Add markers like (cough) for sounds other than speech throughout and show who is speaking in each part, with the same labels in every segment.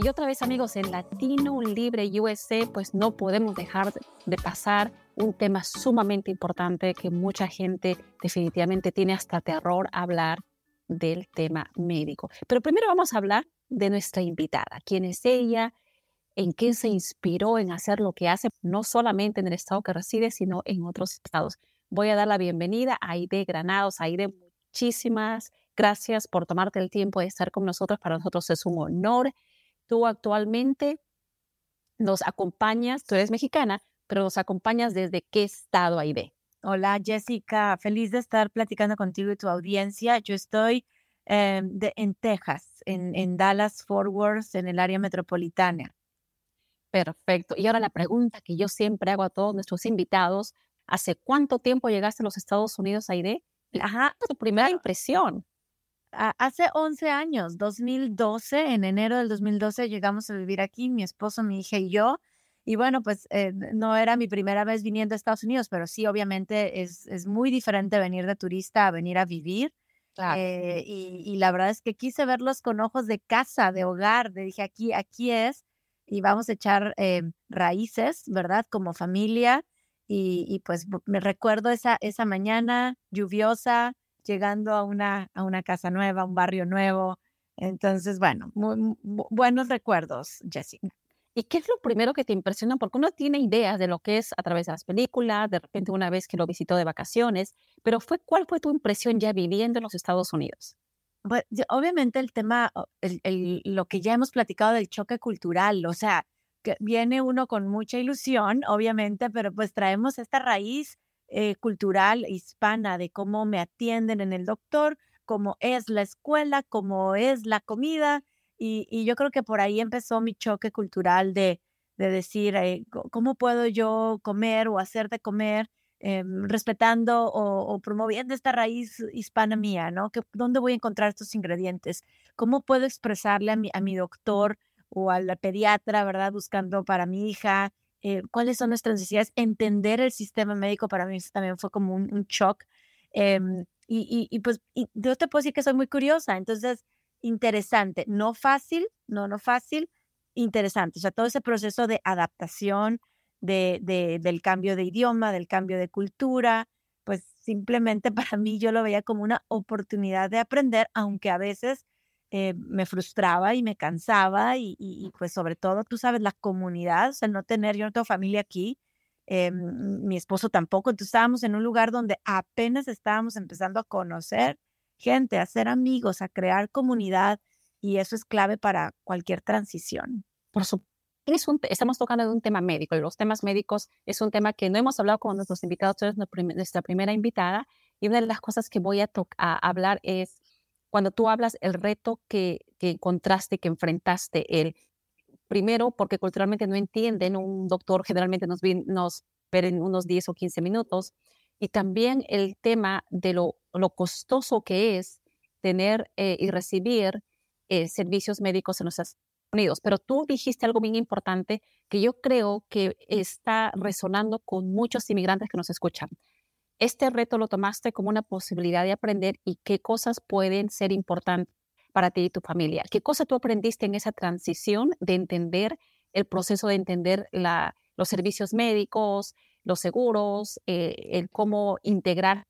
Speaker 1: Y otra vez amigos, en Latino Libre USA, pues no podemos dejar de pasar un tema sumamente importante que mucha gente definitivamente tiene hasta terror hablar del tema médico. Pero primero vamos a hablar de nuestra invitada, quién es ella, en qué se inspiró en hacer lo que hace, no solamente en el estado que reside, sino en otros estados. Voy a dar la bienvenida a Aide Granados. Aide, muchísimas gracias por tomarte el tiempo de estar con nosotros. Para nosotros es un honor Tú actualmente nos acompañas, tú eres mexicana, pero nos acompañas desde qué estado ahí de.
Speaker 2: Hola Jessica, feliz de estar platicando contigo y tu audiencia. Yo estoy em, en Texas, en, en Dallas, Fort Worth, en el área metropolitana.
Speaker 1: Perfecto. Y ahora la pregunta que yo siempre hago a todos nuestros invitados, ¿hace cuánto tiempo llegaste a los Estados Unidos, Aide? Ajá, tu primera impresión
Speaker 2: hace 11 años, 2012, en enero del 2012 llegamos a vivir aquí, mi esposo, mi hija y yo. Y bueno, pues eh, no era mi primera vez viniendo a Estados Unidos, pero sí, obviamente es, es muy diferente venir de turista a venir a vivir. Eh, y, la verdad es que quise verlos con ojos de casa, de hogar. De dije, aquí, aquí es, y vamos a echar eh, raíces, ¿verdad? Como familia. Y, y, pues me recuerdo esa, esa mañana lluviosa, llegando a una, a una casa nueva, un barrio nuevo. Entonces, bueno, muy, buenos recuerdos, Jessica.
Speaker 1: ¿Y qué es lo primero que te impresiona? Porque uno tiene ideas de lo que es a través de las películas, de repente una vez que lo visitó de vacaciones, pero fue, ¿cuál fue tu impresión ya viviendo en los Estados Unidos?
Speaker 2: Pues, obviamente el tema, el, lo que ya hemos platicado del choque cultural, o sea, que viene uno con mucha ilusión, obviamente, pero pues traemos esta raíz eh, cultural hispana de cómo me atienden en el doctor, cómo es la escuela, cómo es la comida. Y, yo creo que por ahí empezó mi choque cultural de, de decir, eh, ¿cómo puedo yo comer o hacer de comer em, respetando o, promoviendo esta raíz hispana mía, ¿no? Que, ¿Dónde voy a encontrar estos ingredientes? ¿Cómo puedo expresarle a mi, a mi doctor o a la pediatra, ¿verdad? Buscando para mi hija eh, cuáles son nuestras necesidades, entender el sistema médico para mí también fue como un, shock. Em, y, y, pues yo te puedo decir que soy muy curiosa, entonces interesante, no fácil, no, no fácil, interesante. O sea, todo ese proceso de adaptación, de, de, del cambio de idioma, del cambio de cultura, pues simplemente (laughs) para mí yo lo veía como una oportunidad de aprender, aunque a veces eh, me frustraba y me cansaba y, pues sobre todo, tú sabes, la comunidad, o sea, no tener, yo no tengo familia aquí, eh, mi esposo tampoco, entonces estábamos en un lugar donde apenas estábamos empezando a conocer gente, a ser amigos, a crear comunidad y eso es clave para cualquier transición.
Speaker 1: Por supuesto. estamos tocando un tema médico y los temas médicos es un tema que no hemos hablado con nuestros invitados, tú nuestra primera invitada y una de las cosas que voy a hablar es cuando tú hablas el reto que, que encontraste, que enfrentaste, el primero porque culturalmente no entienden, un doctor generalmente nos, nos ve en unos 10 o 15 minutos, y también el tema de lo, lo costoso que es tener eh, y recibir eh, servicios médicos en los Estados Unidos. Pero tú dijiste algo bien importante que yo creo que está resonando con muchos inmigrantes que nos escuchan este reto lo tomaste como una posibilidad de aprender y qué cosas pueden ser importantes para ti y tu familia. ¿Qué cosa tú aprendiste en esa transición de entender el proceso de entender los servicios médicos, los seguros, eh, el cómo integrar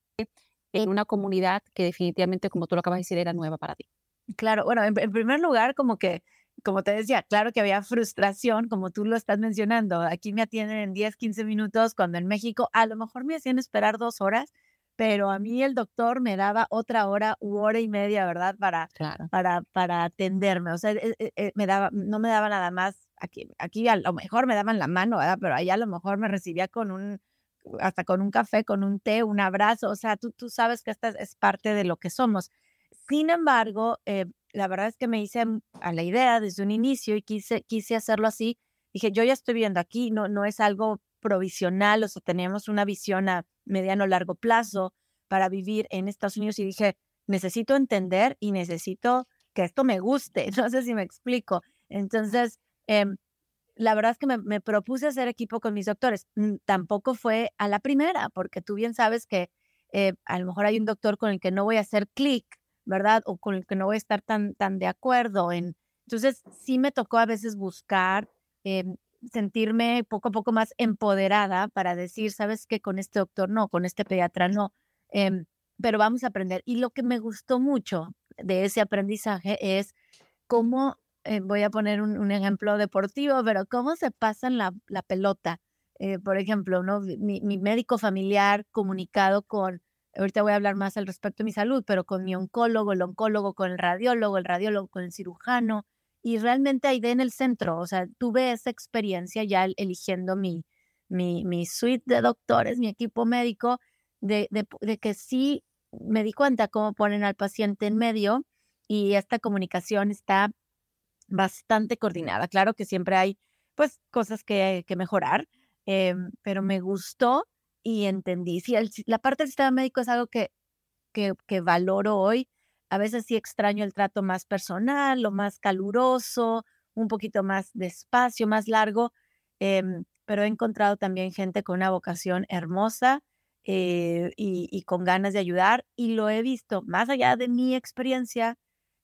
Speaker 1: en una comunidad que definitivamente, como tú lo acabas de decir, era nueva para ti?
Speaker 2: Claro, bueno, en primer lugar, como que como te decía, claro que había frustración, como tú lo estás mencionando. Aquí me atienden en 10, 15 minutos, cuando en México a lo mejor me hacían esperar dos horas, pero a mí el doctor me daba otra hora u hora y media, ¿verdad? Para, para, para atenderme. O sea, eh, eh, eh, me daba, no me daba nada más. Aquí, aquí a lo mejor me daban la mano, ¿verdad? Pero allá a lo mejor me recibía con un, hasta con un café, con un té, un abrazo. O sea, tú, tú sabes que esta es parte de lo que somos. Sin embargo, la verdad es que me hice a la idea desde un inicio y quise, quise hacerlo así. Dije, yo ya estoy viendo aquí, no, no es algo provisional, o sea, teníamos una visión a mediano largo plazo para vivir en Estados Unidos y dije, necesito entender y necesito que esto me guste. (laughs) No sé si me explico. Entonces, em, la verdad es que me, propuse hacer equipo con mis doctores. Tampoco fue a la primera, porque tú bien sabes que eh, a lo mejor hay un doctor con el que no voy a hacer clic, ¿verdad? O con el que no voy a estar tan, tan de acuerdo. En... Entonces, sí me tocó a veces buscar, em, sentirme poco a poco más empoderada para decir, ¿sabes qué? Con este doctor no, con este pediatra no. Em, pero vamos a aprender. Y lo que me gustó mucho de ese aprendizaje es cómo, eh, voy a poner un, ejemplo deportivo, pero cómo se pasan la, la pelota. Eh, por ejemplo, ¿no? Mi, mi, médico familiar comunicado con, ahorita voy a hablar más al respecto de mi salud, pero con mi oncólogo, el oncólogo con el radiólogo, el radiólogo con el cirujano, y realmente ahí en el centro, o sea, tuve esa experiencia ya eligiendo mi, mi, mi suite de doctores, mi equipo médico, de, de, de que sí me di cuenta cómo ponen al paciente en medio y esta comunicación está bastante coordinada. Claro que siempre hay pues cosas que, que mejorar, eh, pero me gustó y entendí. Si la parte del sistema médico es algo que, que, valoro hoy, a veces sí extraño el trato más personal, lo más caluroso, un poquito más despacio, más largo, eh, pero he encontrado también gente con una vocación hermosa eh, y, con ganas de ayudar. Y lo he visto más allá de mi experiencia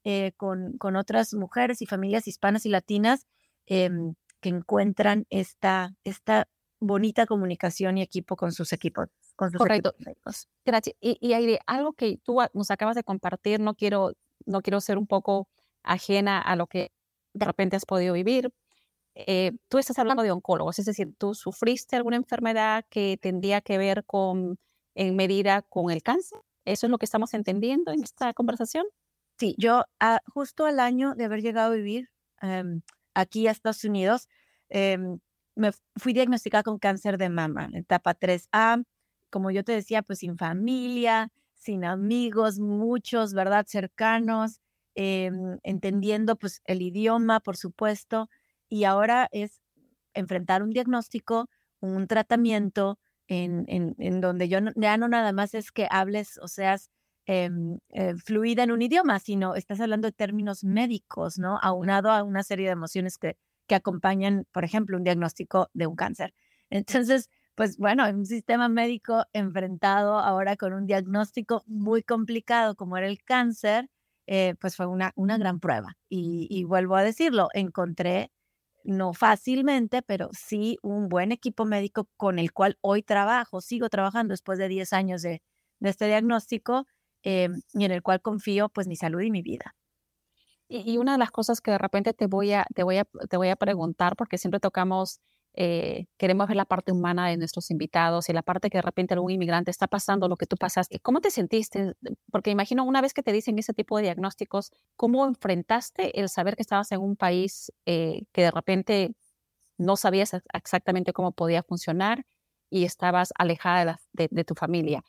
Speaker 2: eh, con, con, otras mujeres y familias hispanas y latinas em, que encuentran esta, esta bonita comunicación y equipo con sus equipos. Con sus
Speaker 1: Correcto. Gracias. Y, y algo que tú nos acabas de compartir, no quiero, no quiero ser un poco ajena a lo que de repente has podido vivir, eh, tú estás hablando de oncólogos, es decir, tú sufriste alguna enfermedad que tendría que ver con, en medida con el cáncer. ¿Eso es lo que estamos entendiendo en esta conversación?
Speaker 2: Sí, yo ah, justo al año de haber llegado a vivir em, aquí a Estados Unidos, em, me fui diagnosticada con cáncer de mama, etapa 3A, como yo te decía, pues sin familia, sin amigos, muchos, ¿verdad? Cercanos, em, entendiendo pues el idioma, por supuesto, y ahora es enfrentar un diagnóstico, un tratamiento en, en, donde yo ya no nada más es que hables o seas em, eh, fluida en un idioma, sino estás hablando de términos médicos, ¿no? Aunado a una serie de emociones que, que acompañan, por ejemplo, un diagnóstico de un cáncer. Entonces, pues bueno, un sistema médico enfrentado ahora con un diagnóstico muy complicado como era el cáncer, eh, pues fue una, una gran prueba. Y, vuelvo a decirlo, encontré no fácilmente, pero sí un buen equipo médico con el cual hoy trabajo, sigo trabajando después de 10 años de, este diagnóstico eh, y en el cual confío pues mi salud y mi vida.
Speaker 1: Y, una de las cosas que de repente te voy a, te voy a, te voy a preguntar, porque siempre tocamos eh, queremos ver la parte humana de nuestros invitados y la parte que de repente algún inmigrante está pasando, lo que tú pasaste. ¿Cómo te sentiste? Porque imagino una vez que te dicen ese tipo de diagnósticos, ¿cómo enfrentaste el saber que estabas en un país eh, que de repente no sabías exactamente cómo podía funcionar y estabas alejada de, de, tu familia?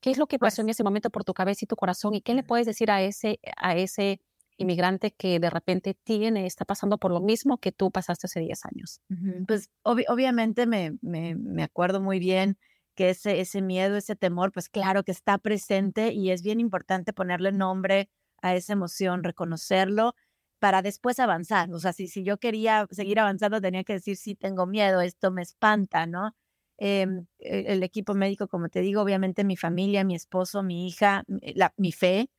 Speaker 1: ¿Qué es lo que pasó pues en ese momento por tu cabeza y tu corazón? ¿Y qué le puedes decir a ese, a ese inmigrante que de repente tiene, está pasando por lo mismo que tú pasaste hace 10 años?
Speaker 2: Pues obviamente me, me, me, acuerdo muy bien que ese, ese miedo, ese temor, pues claro que está presente y es bien importante ponerle nombre a esa emoción, reconocerlo para después avanzar. O sea, si, si yo quería seguir avanzando, tenía que decir, sí, tengo miedo, esto me espanta, ¿no? Em, e, el equipo médico, como te digo, obviamente mi familia, mi esposo, mi hija, la, mi fe,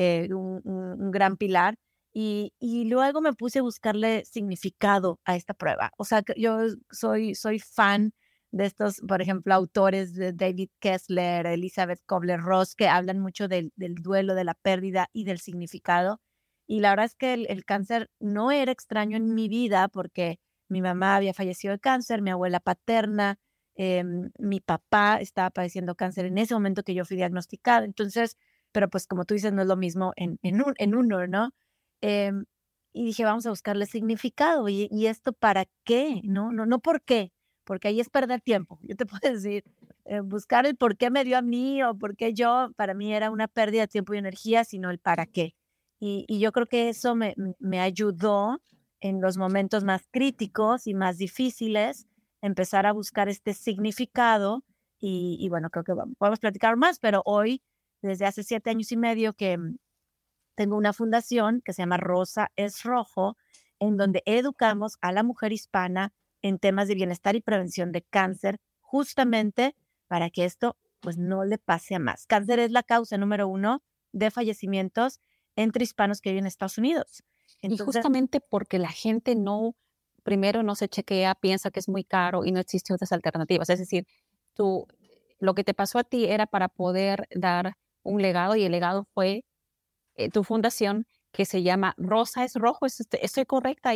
Speaker 2: eh, un, gran pilar. Y, luego me puse a buscarle significado a esta prueba. O sea, yo soy, soy fan de estos, por ejemplo, autores de David Kessler, Elizabeth Kobler-Ross, que hablan mucho del, del, duelo, de la pérdida y del significado. Y la verdad es que el, cáncer no era extraño en mi vida porque mi mamá había fallecido de cáncer, mi abuela paterna, em, mi papá estaba padeciendo cáncer en ese momento que yo fui diagnosticada. Entonces, pero pues como tú dices, no es lo mismo en, en, un, en uno, ¿no? Em, y dije, vamos a buscarle significado. ¿Y, ¿Y, esto para qué? No, no, no por qué, porque ahí es perder tiempo. Yo te (laughs) puedo decir, eh, buscar el por qué me dio a mí o por qué yo, para mí era una pérdida de tiempo y energía, sino el para qué. Y, yo creo que eso me, me ayudó en los momentos más críticos y más difíciles empezar a buscar este significado y, y bueno, creo que podemos platicar más, pero hoy, desde hace siete años y medio que mm, tengo una fundación que se llama Rosa es Rojo, en donde educamos a la mujer hispana en temas de bienestar y prevención de cáncer, justamente para que esto pues no le pase a más. Cáncer es la causa número uno de fallecimientos entre hispanos que viven en Estados Unidos.
Speaker 1: y justamente porque la gente no, primero no se chequea, piensa que es muy caro y no existen otras alternativas. Es decir, tú, lo que te pasó a ti era para poder dar un legado y el legado fue eh, tu fundación que se llama Rosa es Rojo. ¿Estoy correcta?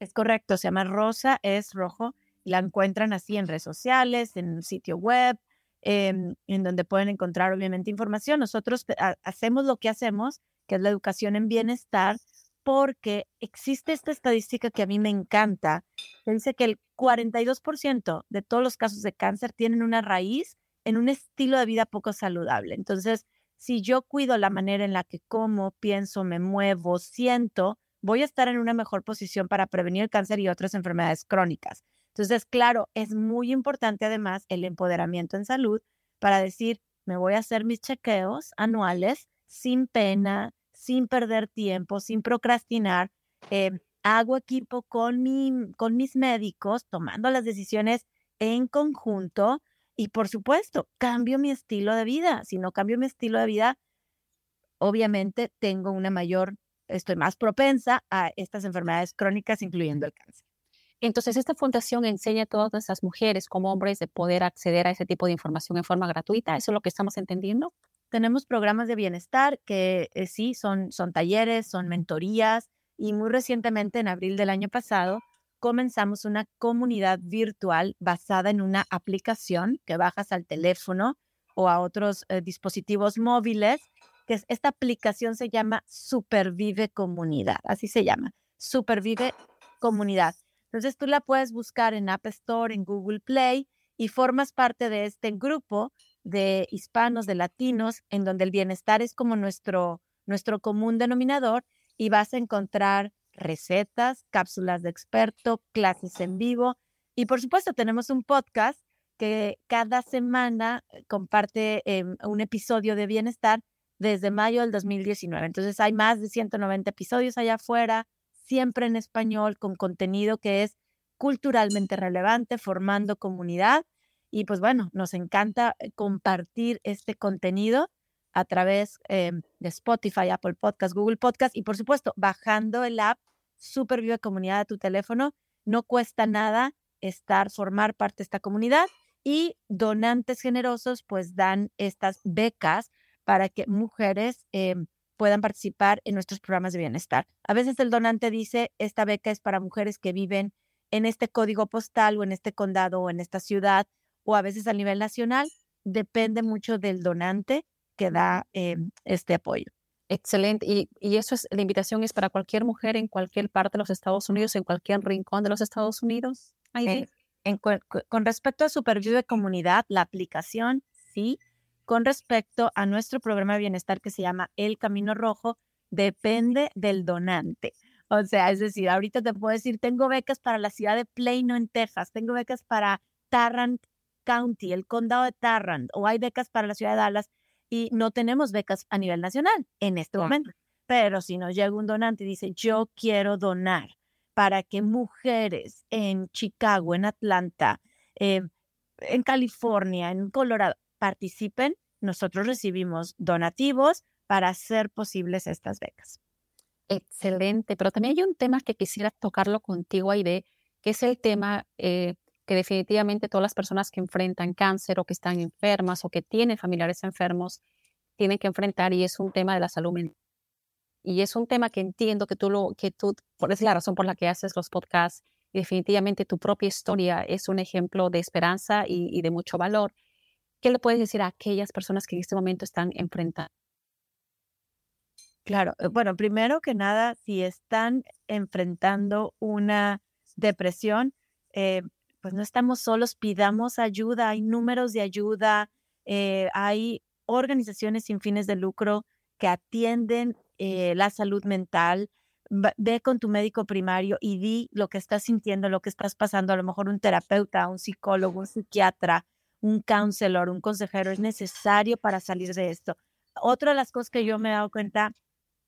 Speaker 2: Es correcto, se llama Rosa es Rojo. La encuentran así en redes sociales, en un sitio web, em, en donde pueden encontrar obviamente información. Nosotros hacemos lo que hacemos, que es la educación en bienestar, porque existe esta estadística que a mí me encanta, que dice que el 42% de todos los casos de cáncer tienen una raíz en un estilo de vida poco saludable. Entonces, si yo cuido la manera en la que como, pienso, me muevo, siento, voy a estar en una mejor posición para prevenir el cáncer y otras enfermedades crónicas. Entonces, claro, es muy importante además el empoderamiento en salud para decir, me voy a hacer mis chequeos anuales sin pena, sin perder tiempo, sin procrastinar. Eh, hago equipo con, mi, con mis médicos, tomando las decisiones en conjunto y, por supuesto, cambio mi estilo de vida. Si no cambio mi estilo de vida, obviamente tengo una mayor, estoy más propensa a estas enfermedades crónicas, incluyendo el cáncer.
Speaker 1: Entonces, esta fundación enseña a todas nuestras mujeres como hombres de poder acceder a ese tipo de información en forma gratuita. ¿Eso es lo que estamos entendiendo?
Speaker 2: Tenemos programas de bienestar que eh, sí, son, son talleres, son mentorías y muy recientemente, en abril del año pasado, comenzamos una comunidad virtual basada en una aplicación que bajas al teléfono o a otros eh, dispositivos móviles, que es, esta aplicación se llama Supervive Comunidad, así se llama, Supervive Comunidad. Entonces tú la puedes buscar en App Store, en Google Play y formas parte de este grupo de hispanos, de latinos, en donde el bienestar es como nuestro, nuestro común denominador y vas a encontrar recetas, cápsulas de experto, clases en vivo. Y por supuesto tenemos un podcast que cada semana comparte em, un episodio de bienestar desde mayo del 2019. Entonces hay más de 190 episodios allá afuera, siempre en español, con contenido que es culturalmente relevante, formando comunidad. Y pues bueno, nos encanta eh, compartir este contenido a través em, de Spotify, Apple Podcast, Google Podcast y por supuesto bajando el app Super Viva Comunidad a tu teléfono. No cuesta nada estar, formar parte de esta comunidad y donantes generosos pues dan estas becas para que mujeres em, puedan participar en nuestros programas de bienestar. A veces el donante dice, esta beca es para mujeres que viven en este código postal o en este condado o en esta ciudad o a veces a nivel nacional, depende mucho del donante que da em, este apoyo.
Speaker 1: Excelente. Y, y, eso es, la invitación es para cualquier mujer en cualquier parte de los Estados Unidos, en cualquier rincón de los Estados Unidos.
Speaker 2: Eh, con respecto a Supervive Comunidad, la aplicación, sí. Con respecto a nuestro programa de bienestar que se llama El Camino Rojo, depende del donante. O sea, es decir, ahorita te puedo decir, tengo becas para la ciudad de Plano, en Texas, tengo becas para Tarrant, County, el condado de Tarrant, o hay becas para la ciudad de Dallas y no tenemos becas a nivel nacional en este momento. Pero si nos llega un donante y dice, yo quiero donar para que mujeres en Chicago, en Atlanta, eh, en California, en Colorado, participen, nosotros recibimos donativos para hacer posibles estas becas.
Speaker 1: Excelente, pero también hay un tema que quisiera tocarlo contigo, Aide, que es el tema eh, que definitivamente todas las personas que enfrentan cáncer o que están enfermas o que tienen familiares enfermos tienen que enfrentar y es un tema de la salud mental. Y es un tema que entiendo que tú lo, que tú, por es la razón por la que haces los podcasts y definitivamente tu propia historia es un ejemplo de esperanza y, y de mucho valor. ¿Qué le puedes decir a aquellas personas que en este momento están enfrentando?
Speaker 2: Claro, eh, bueno, primero que nada, si están enfrentando una depresión, eh, pues no estamos solos, pidamos ayuda, hay números de ayuda, eh, hay organizaciones sin fines de lucro que atienden eh, la salud mental. ve con tu médico primario y di lo que estás sintiendo, lo que estás pasando. A lo mejor un terapeuta, un psicólogo, un psiquiatra, un counselor, un consejero es necesario para salir de esto. Otra de las cosas que yo me he dado cuenta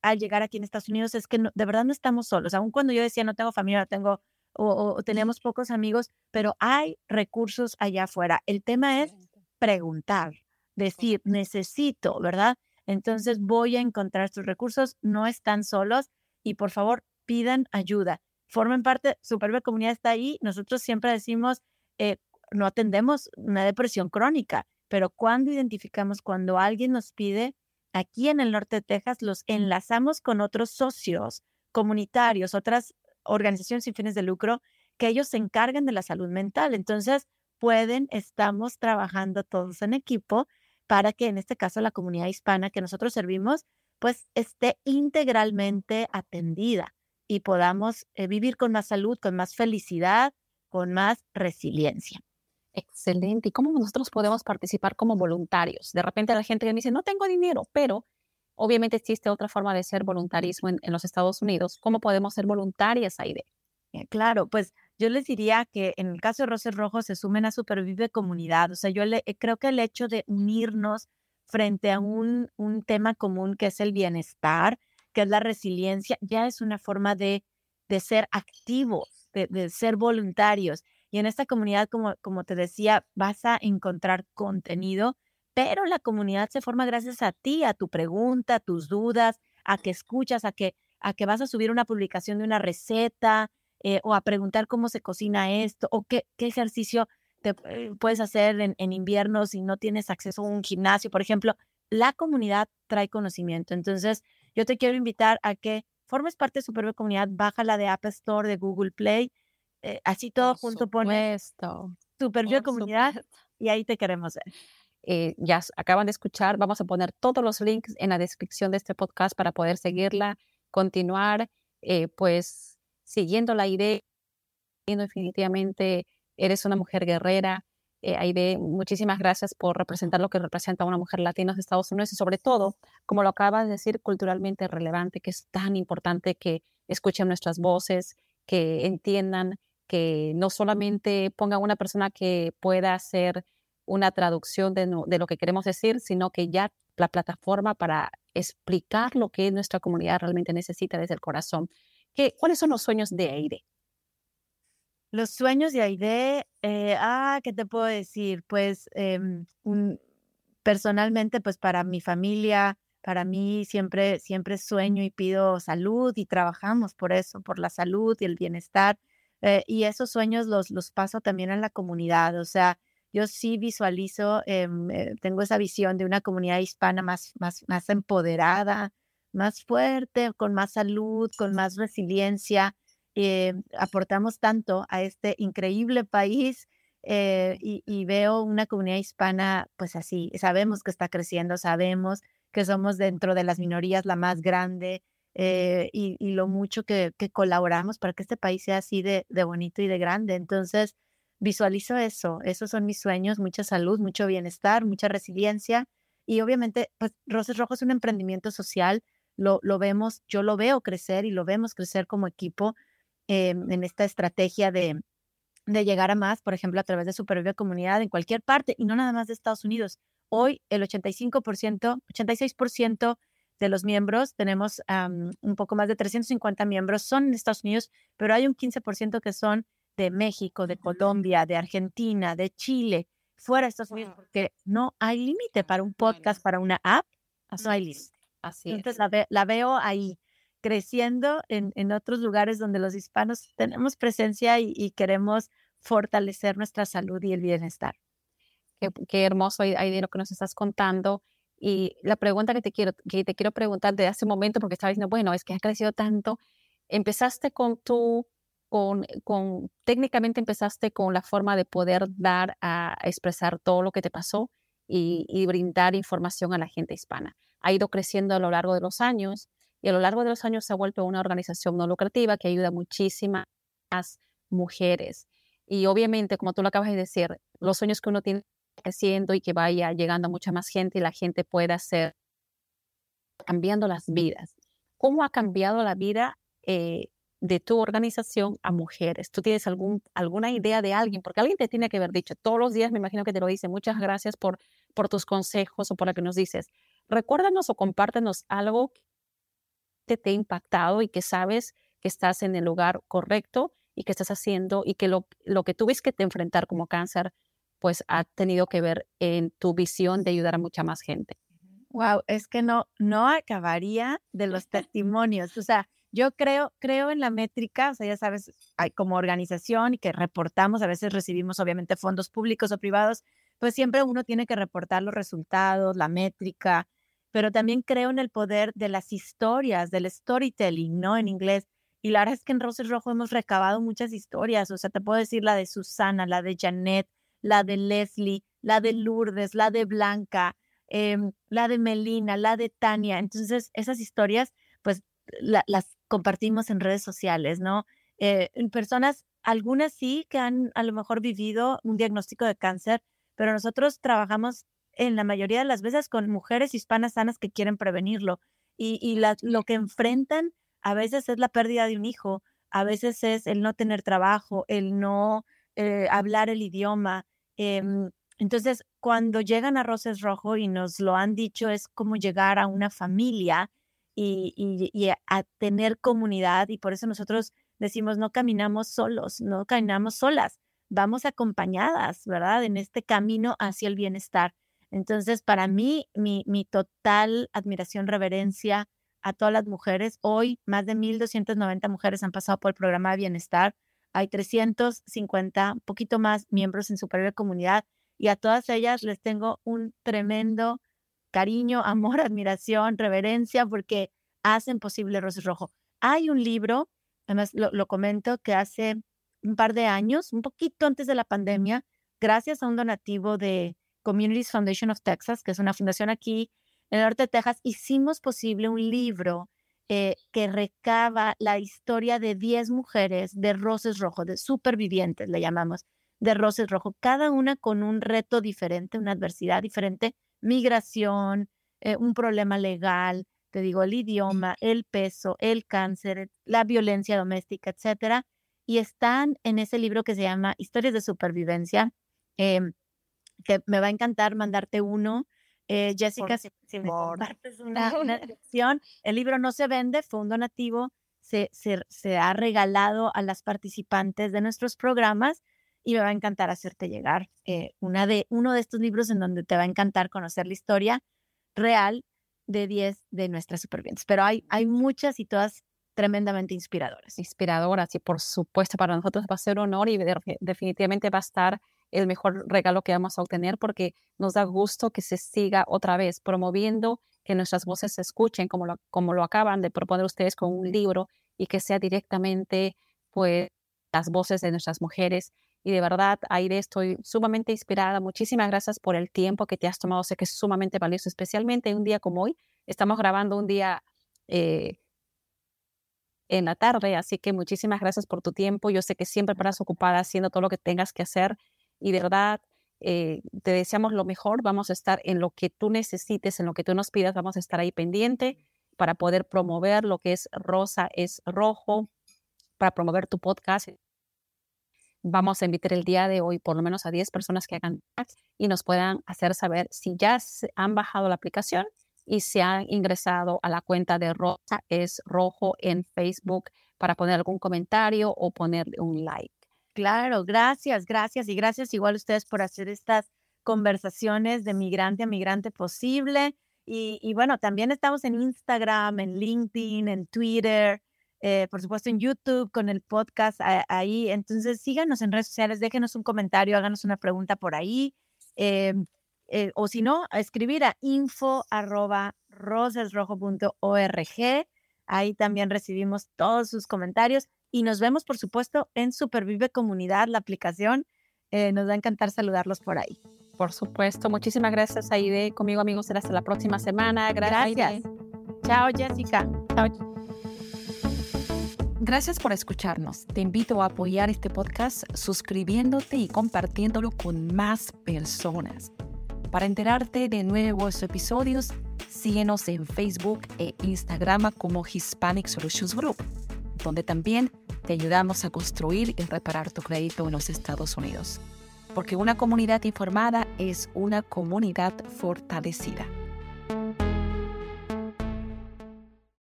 Speaker 2: al llegar aquí en Estados Unidos es que de verdad no estamos solos. Aun cuando yo decía no tengo familia, no tengo o, tenemos pocos amigos, pero hay recursos allá afuera. El tema es preguntar, decir, necesito, ¿verdad? Entonces voy a encontrar estos recursos, no están solos y por favor pidan ayuda. Formen parte, Superbe Comunidad está ahí. Nosotros siempre decimos, eh, no atendemos una depresión crónica, pero cuando identificamos, cuando alguien nos pide, aquí en el norte de Texas, los enlazamos con otros socios comunitarios, otras organizaciones sin fines de lucro, que ellos se encarguen de la salud mental. Entonces, pueden, estamos trabajando todos en equipo para que en este caso la comunidad hispana que nosotros servimos, pues esté integralmente atendida y podamos eh, vivir con más salud, con más felicidad, con más resiliencia.
Speaker 1: Excelente. ¿Y cómo nosotros podemos participar como voluntarios? De repente la gente me dice, no tengo dinero, pero obviamente existe otra forma de ser voluntarismo en, los Estados Unidos. ¿Cómo podemos ser voluntarias, Aide?
Speaker 2: Eh, claro, pues yo les diría que en el caso de Roses Rojos se sumen a Supervive Comunidad. O sea, yo le, eh, creo que el hecho de unirnos frente a un, un tema común que es el bienestar, que es la resiliencia, ya es una forma de, de ser activos, de, de ser voluntarios. Y en esta comunidad, como, como te decía, vas a encontrar contenido, pero la comunidad se forma gracias a ti, a tu pregunta, a tus dudas, a que escuchas, a que, a que vas a subir una publicación de una receta eh, o a preguntar cómo se cocina esto o qué, qué ejercicio te eh, puedes hacer en, en invierno si no tienes acceso a un gimnasio, por ejemplo. La comunidad trae conocimiento. Entonces, yo te quiero invitar a que formes parte de su propia comunidad, bájala de App Store, de Google Play eh, así todo junto pone Super Bio Comunidad y ahí te queremos ver.
Speaker 1: Eh, ya acaban de escuchar, vamos a poner todos los links en la descripción de este podcast para poder seguirla, continuar, eh, pues siguiendo la idea. Definitivamente eres una mujer guerrera. Eh, Aide, muchísimas gracias por representar lo que representa una mujer latina en Estados Unidos y sobre todo, como lo acabas de decir, culturalmente relevante, que es tan importante que escuchen nuestras voces, que entiendan que no solamente ponga una persona que pueda hacer una traducción de, lo que queremos decir, sino que ya la plataforma para explicar lo que nuestra comunidad realmente necesita desde el corazón. ¿Qué, ¿Cuáles son los sueños de Aide?
Speaker 2: Los sueños de Aide, eh, ah, ¿qué te puedo decir? Pues em, personalmente, pues para mi familia, para mí siempre, siempre sueño y pido salud y trabajamos por eso, por la salud y el bienestar. Eh, y esos sueños los, los paso también a la comunidad. O sea, yo sí visualizo, em, eh, tengo esa visión de una comunidad hispana más, más, más empoderada, más fuerte, con más salud, con más resiliencia. Eh, aportamos tanto a este increíble país y, y, veo una comunidad hispana, pues así, sabemos que está creciendo, sabemos que somos dentro de las minorías la más grande, eh, y, lo mucho que, colaboramos para que este país sea así de, bonito y de grande. Entonces, visualizo eso, esos son mis sueños, mucha salud, mucho bienestar, mucha resiliencia y obviamente, pues Roses Rojos es un emprendimiento social, lo, lo vemos, yo lo veo crecer y lo vemos crecer como equipo eh, en esta estrategia de, de llegar a más, por ejemplo, a través de Supervive Comunidad en cualquier parte y no nada más de Estados Unidos. Hoy el 85%, 86% de los miembros, tenemos un poco más de 350 miembros, son en Estados Unidos, pero hay un 15% que son de México, de Colombia, de Argentina, de Chile, fuera de Estados Unidos, porque no hay límite para un podcast, para una app, no hay límite. Así Entonces La, veo ahí creciendo en, en, otros lugares donde los hispanos tenemos presencia y, queremos fortalecer nuestra salud y el bienestar.
Speaker 1: Qué, qué hermoso ahí de lo que nos estás contando. Y la pregunta que te quiero, que te quiero preguntar de hace un momento, porque estaba diciendo, bueno, es que has crecido tanto, empezaste con tu, con, con, técnicamente empezaste con la forma de poder dar a, expresar todo lo que te pasó y, y, brindar información a la gente hispana. Ha ido creciendo a lo largo de los años y a lo largo de los años se ha vuelto una organización no lucrativa que ayuda a muchísimas mujeres. Y obviamente, como tú lo acabas de decir, los sueños que uno tiene creciendo y que vaya llegando a mucha más gente y la gente pueda ser cambiando las vidas. ¿Cómo ha cambiado la vida eh, de tu organización a mujeres. ¿Tú tienes algún, alguna idea de alguien? Porque alguien te tiene que haber dicho todos los días, me imagino que te lo dice, muchas gracias por, por tus consejos o por lo que nos dices. Recuérdanos o compártenos algo que te ha impactado y que sabes que estás en el lugar correcto y que estás haciendo y que lo, lo que tuviste que enfrentar como cáncer, pues ha tenido que ver en tu visión de ayudar a mucha más gente.
Speaker 2: Wow, es que no, no acabaría de los (laughs) testimonios. O sea, yo creo, creo en la métrica, o sea, ya sabes, hay como organización y que reportamos, a veces recibimos obviamente fondos públicos o privados, pues siempre uno tiene que reportar los resultados, la métrica, pero también creo en el poder de las historias, del storytelling, ¿no? En inglés. Y la verdad es que en Roses Rojo hemos recabado muchas historias, o sea, te puedo decir la de Susana, la de Janet, la de Leslie, la de Lourdes, la de Blanca, em, la de Melina, la de Tania. Entonces, esas historias, pues las compartimos en redes sociales, ¿no? Eh, personas, algunas sí que han a lo mejor vivido un diagnóstico de cáncer, pero nosotros trabajamos en la mayoría de las veces con mujeres hispanas sanas que quieren prevenirlo y, y lo que enfrentan a veces es la pérdida de un hijo, a veces es el no tener trabajo, el no eh, hablar el idioma. Em, entonces, cuando llegan a Roses Rojo y nos lo han dicho, es como llegar a una familia y, a tener comunidad y por eso nosotros decimos, no caminamos solos, no caminamos solas, vamos acompañadas, ¿verdad? En este camino hacia el bienestar. Entonces, para mí, mi, mi total admiración, reverencia a todas las mujeres. Hoy, más de 1.290 mujeres han pasado por el programa de bienestar. Hay 350, un poquito más, miembros en su propia comunidad. Y a todas ellas les tengo un tremendo cariño, amor, (laughs) admiración, reverencia, porque hacen posible Roses Rojo. Hay un libro, además lo, lo comento, que hace un par de años, un poquito antes de la pandemia, gracias a un donativo de Communities Foundation of Texas, que es una fundación aquí en el norte de Texas, hicimos posible un libro eh, que recaba la historia de 10 mujeres de Roses Rojo, de supervivientes, le llamamos, de Roses Rojo, cada una con un reto diferente, una adversidad diferente, migración, eh, un problema legal, te digo, el idioma, el peso, el cáncer, la violencia doméstica, etcétera y están en ese libro que se llama Historias de Supervivencia, em, que me va a encantar mandarte uno. Eh, Jessica, si, me (laughs) compartes una, una dirección, el libro no se vende, fue un donativo, se, se, ha regalado a las participantes de nuestros programas y me va a encantar hacerte llegar eh, una de, uno de estos libros en donde te va a encantar conocer la historia real de 10 de nuestras supervivientes. Pero hay, hay muchas y todas tremendamente inspiradoras.
Speaker 1: Inspiradoras y por supuesto para nosotros va a ser un honor y definitivamente va a estar el mejor regalo que vamos a obtener porque nos da gusto que se siga otra vez promoviendo que nuestras voces se escuchen como lo, como lo acaban de proponer ustedes con un libro y que sea directamente pues las voces de nuestras mujeres. Y de verdad, Aire, estoy sumamente inspirada. Muchísimas gracias por el tiempo que te has tomado. Sé que es sumamente valioso, especialmente un día como hoy. Estamos grabando un día eh, en la tarde. Así que muchísimas gracias por tu tiempo. Yo sé que siempre paras ocupada haciendo todo lo que tengas que hacer y de verdad eh, te deseamos lo mejor. Vamos a estar en lo que tú necesites, en lo que tú nos pidas. Vamos a estar ahí pendiente para poder promover lo que es Rosa es Rojo, para promover tu podcast. Vamos a invitar el día de hoy por lo menos a 10 personas que hagan y nos puedan hacer saber si ya han bajado la aplicación y se han ingresado a la cuenta de Rosa es Rojo en Facebook para poner algún comentario o ponerle un like.
Speaker 2: Claro, gracias, gracias y gracias igual a ustedes por hacer estas conversaciones de migrante a migrante posible. Y, bueno, también estamos en Instagram, en LinkedIn, en Twitter, eh, por supuesto en YouTube con el podcast ahí. Entonces síganos en redes sociales, déjenos un comentario, háganos una pregunta por ahí. Em, eh, o si no, a escribir a info arroba rosasrojo.org. Ahí también recibimos todos sus comentarios y nos vemos, por supuesto, en Supervive Comunidad, la aplicación. Eh, nos va a encantar saludarlos por ahí.
Speaker 1: Por supuesto. Muchísimas gracias, Aide. Conmigo, amigos, será hasta la próxima semana.
Speaker 2: Gracias. Chao, Jessica. Chao.
Speaker 1: Gracias por escucharnos. Te invito a apoyar este podcast suscribiéndote y compartiéndolo con más personas. Para enterarte de nuevos episodios, síguenos en Facebook e Instagram como Hispanic Solutions Group.
Speaker 3: donde también te ayudamos a construir y reparar tu crédito en los Estados Unidos. Porque una comunidad informada es una comunidad fortalecida.